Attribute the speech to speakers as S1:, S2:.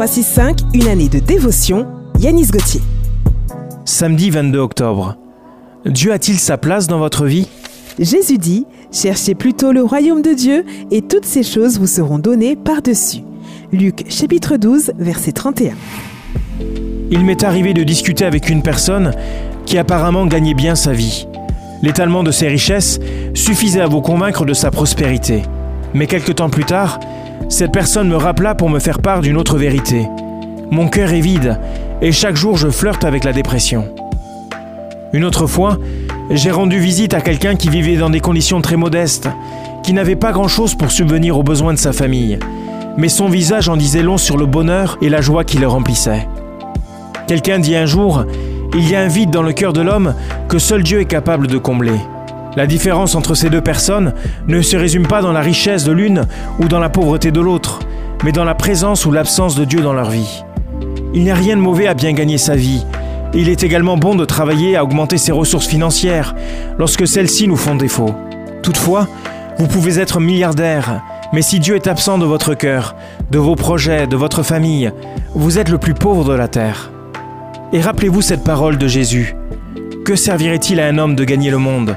S1: 365, une année de dévotion. Yanis Gauthier.
S2: Samedi 22 octobre. Dieu a-t-il sa place dans votre vie?
S1: Jésus dit Cherchez plutôt le royaume de Dieu et toutes ces choses vous seront données par-dessus. Luc chapitre 12, verset 31.
S2: Il m'est arrivé de discuter avec une personne qui apparemment gagnait bien sa vie. L'étalement de ses richesses suffisait à vous convaincre de sa prospérité. Mais quelque temps plus tard, cette personne me rappela pour me faire part d'une autre vérité. Mon cœur est vide et chaque jour je flirte avec la dépression. Une autre fois, j'ai rendu visite à quelqu'un qui vivait dans des conditions très modestes, qui n'avait pas grand-chose pour subvenir aux besoins de sa famille, mais son visage en disait long sur le bonheur et la joie qui le remplissait. Quelqu'un dit un jour, il y a un vide dans le cœur de l'homme que seul Dieu est capable de combler. La différence entre ces deux personnes ne se résume pas dans la richesse de l'une ou dans la pauvreté de l'autre, mais dans la présence ou l'absence de Dieu dans leur vie. Il n'y a rien de mauvais à bien gagner sa vie, il est également bon de travailler à augmenter ses ressources financières lorsque celles-ci nous font défaut. Toutefois, vous pouvez être milliardaire, mais si Dieu est absent de votre cœur, de vos projets, de votre famille, vous êtes le plus pauvre de la terre. Et rappelez-vous cette parole de Jésus. Que servirait-il à un homme de gagner le monde